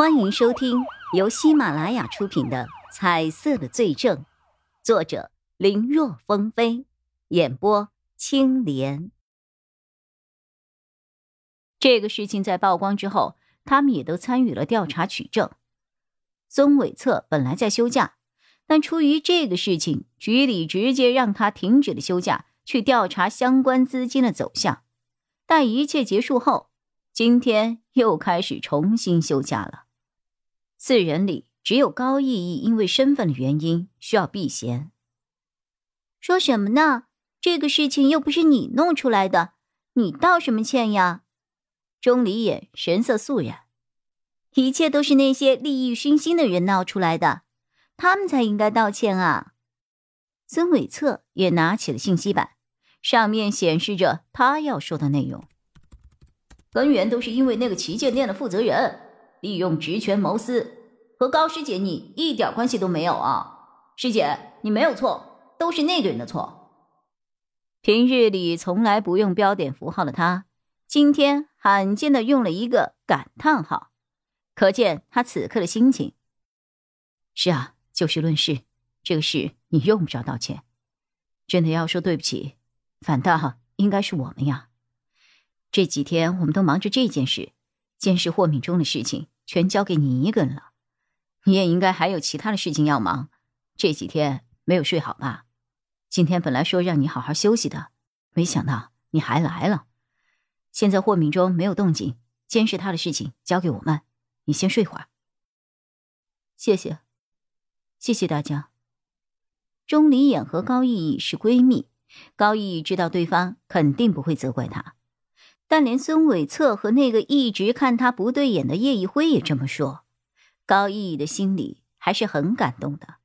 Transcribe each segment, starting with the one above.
欢迎收听由喜马拉雅出品的《彩色的罪证》，作者林若风飞，演播青莲。这个事情在曝光之后，他们也都参与了调查取证。孙伟策本来在休假，但出于这个事情，局里直接让他停止了休假，去调查相关资金的走向。待一切结束后，今天又开始重新休假了。四人里只有高逸逸因为身份的原因需要避嫌。说什么呢？这个事情又不是你弄出来的，你道什么歉呀？钟离眼神色肃然，一切都是那些利益熏心的人闹出来的，他们才应该道歉啊！孙伟策也拿起了信息板，上面显示着他要说的内容。根源都是因为那个旗舰店的负责人。利用职权谋私，和高师姐你一点关系都没有啊！师姐，你没有错，都是那个人的错。平日里从来不用标点符号的他，今天罕见的用了一个感叹号，可见他此刻的心情。是啊，就事论事，这个事你用不着道歉。真的要说对不起，反倒应该是我们呀。这几天我们都忙着这件事。监视霍敏中的事情全交给你一个人了，你也应该还有其他的事情要忙。这几天没有睡好吧？今天本来说让你好好休息的，没想到你还来了。现在霍敏中没有动静，监视他的事情交给我们，你先睡会儿。谢谢，谢谢大家。钟离眼和高逸逸是闺蜜，高逸逸知道对方肯定不会责怪她。但连孙伟策和那个一直看他不对眼的叶一辉也这么说，高逸逸的心里还是很感动的。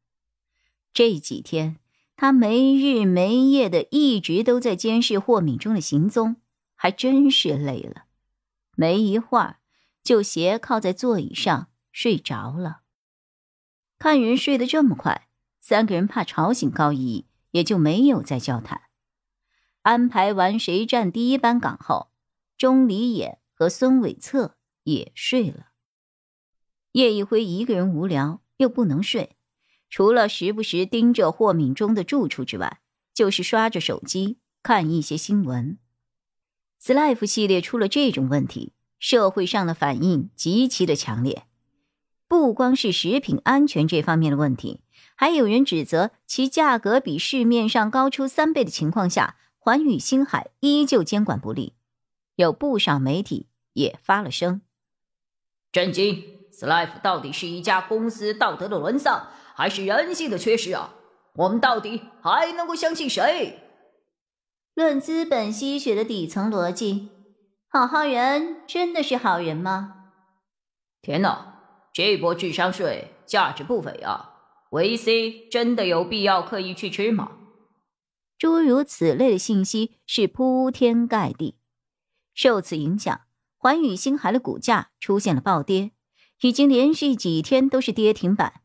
这几天他没日没夜的一直都在监视霍敏中的行踪，还真是累了。没一会儿就斜靠在座椅上睡着了。看人睡得这么快，三个人怕吵醒高逸逸，也就没有再交谈。安排完谁站第一班岗后。钟离眼和孙伟策也睡了。叶一辉一个人无聊又不能睡，除了时不时盯着霍敏中的住处之外，就是刷着手机看一些新闻。Slife 系列出了这种问题，社会上的反应极其的强烈。不光是食品安全这方面的问题，还有人指责其价格比市面上高出三倍的情况下，环宇星海依旧监管不力。有不少媒体也发了声，震惊！Slife 到底是一家公司道德的沦丧，还是人性的缺失啊？我们到底还能够相信谁？论资本吸血的底层逻辑，好好人真的是好人吗？天哪，这波智商税价值不菲啊！维 C 真的有必要刻意去吃吗？诸如此类的信息是铺天盖地。受此影响，环宇星海的股价出现了暴跌，已经连续几天都是跌停板。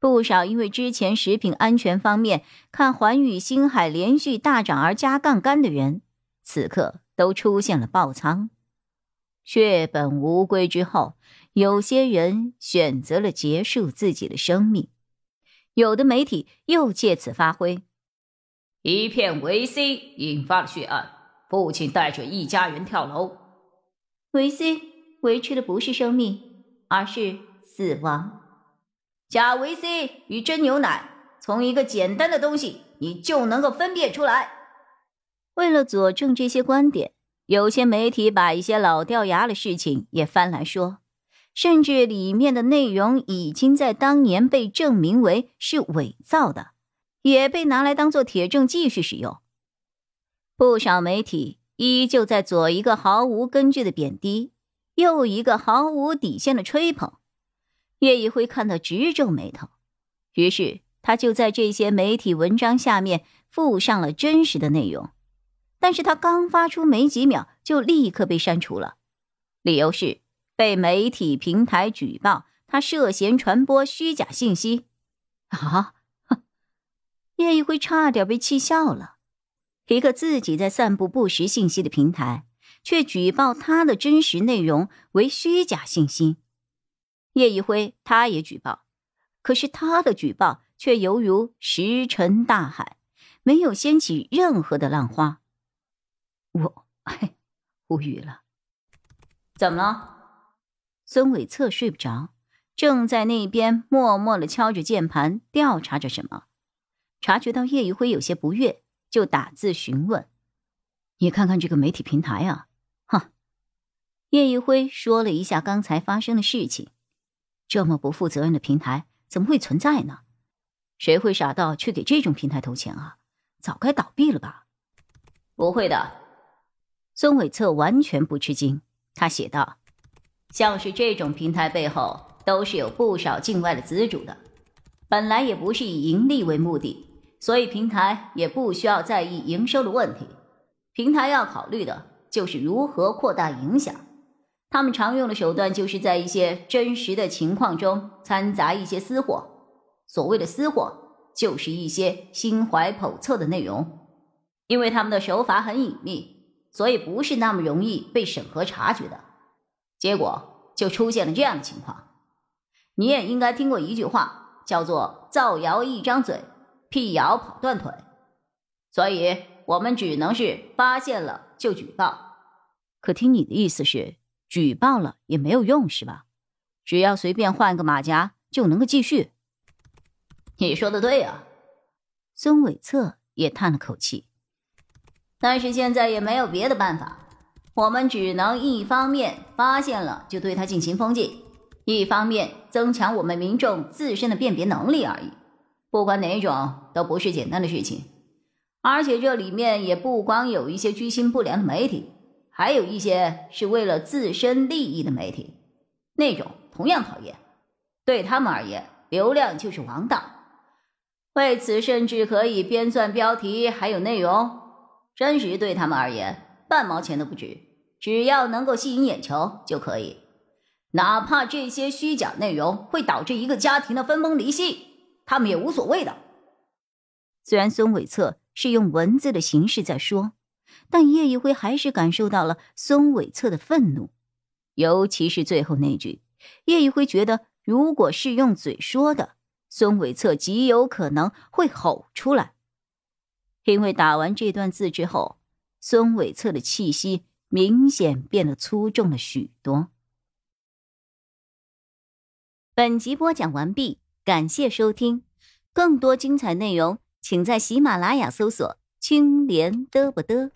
不少因为之前食品安全方面看环宇星海连续大涨而加杠杆的人，此刻都出现了爆仓。血本无归之后，有些人选择了结束自己的生命，有的媒体又借此发挥，一片维 C 引发了血案。父亲带着一家人跳楼，维 C 维持的不是生命，而是死亡。假维 C 与真牛奶，从一个简单的东西你就能够分辨出来。为了佐证这些观点，有些媒体把一些老掉牙的事情也翻来说，甚至里面的内容已经在当年被证明为是伪造的，也被拿来当做铁证继续使用。不少媒体依旧在左一个毫无根据的贬低，右一个毫无底线的吹捧。叶一辉看到直皱眉头，于是他就在这些媒体文章下面附上了真实的内容。但是他刚发出没几秒，就立刻被删除了，理由是被媒体平台举报他涉嫌传播虚假信息。啊！叶一辉差点被气笑了。一个自己在散布不实信息的平台，却举报他的真实内容为虚假信息。叶一辉他也举报，可是他的举报却犹如石沉大海，没有掀起任何的浪花。我，无语了。怎么了？孙伟策睡不着，正在那边默默的敲着键盘，调查着什么。察觉到叶一辉有些不悦，就打字询问：“你看看这个媒体平台啊！”哼。叶一辉说了一下刚才发生的事情。这么不负责任的平台怎么会存在呢？谁会傻到去给这种平台投钱啊？早该倒闭了吧？不会的。孙伟策完全不吃惊，他写道：“像是这种平台背后都是有不少境外的资主的，本来也不是以盈利为目的，所以平台也不需要在意营收的问题。平台要考虑的就是如何扩大影响。”他们常用的手段就是在一些真实的情况中掺杂一些私货。所谓的私货，就是一些心怀叵测的内容。因为他们的手法很隐秘，所以不是那么容易被审核察觉的。结果就出现了这样的情况。你也应该听过一句话，叫做“造谣一张嘴，辟谣跑断腿”。所以我们只能是发现了就举报。可听你的意思是？举报了也没有用，是吧？只要随便换个马甲就能够继续。你说的对啊，孙伟策也叹了口气。但是现在也没有别的办法，我们只能一方面发现了就对他进行封禁，一方面增强我们民众自身的辨别能力而已。不管哪种都不是简单的事情，而且这里面也不光有一些居心不良的媒体。还有一些是为了自身利益的媒体，那种同样讨厌。对他们而言，流量就是王道。为此，甚至可以编撰标题，还有内容。真实对他们而言，半毛钱都不值。只要能够吸引眼球就可以，哪怕这些虚假内容会导致一个家庭的分崩离析，他们也无所谓的。虽然孙伟策是用文字的形式在说。但叶一辉还是感受到了孙伟策的愤怒，尤其是最后那句。叶一辉觉得，如果是用嘴说的，孙伟策极有可能会吼出来。因为打完这段字之后，孙伟策的气息明显变得粗重了许多。本集播讲完毕，感谢收听，更多精彩内容，请在喜马拉雅搜索“青莲嘚不嘚”。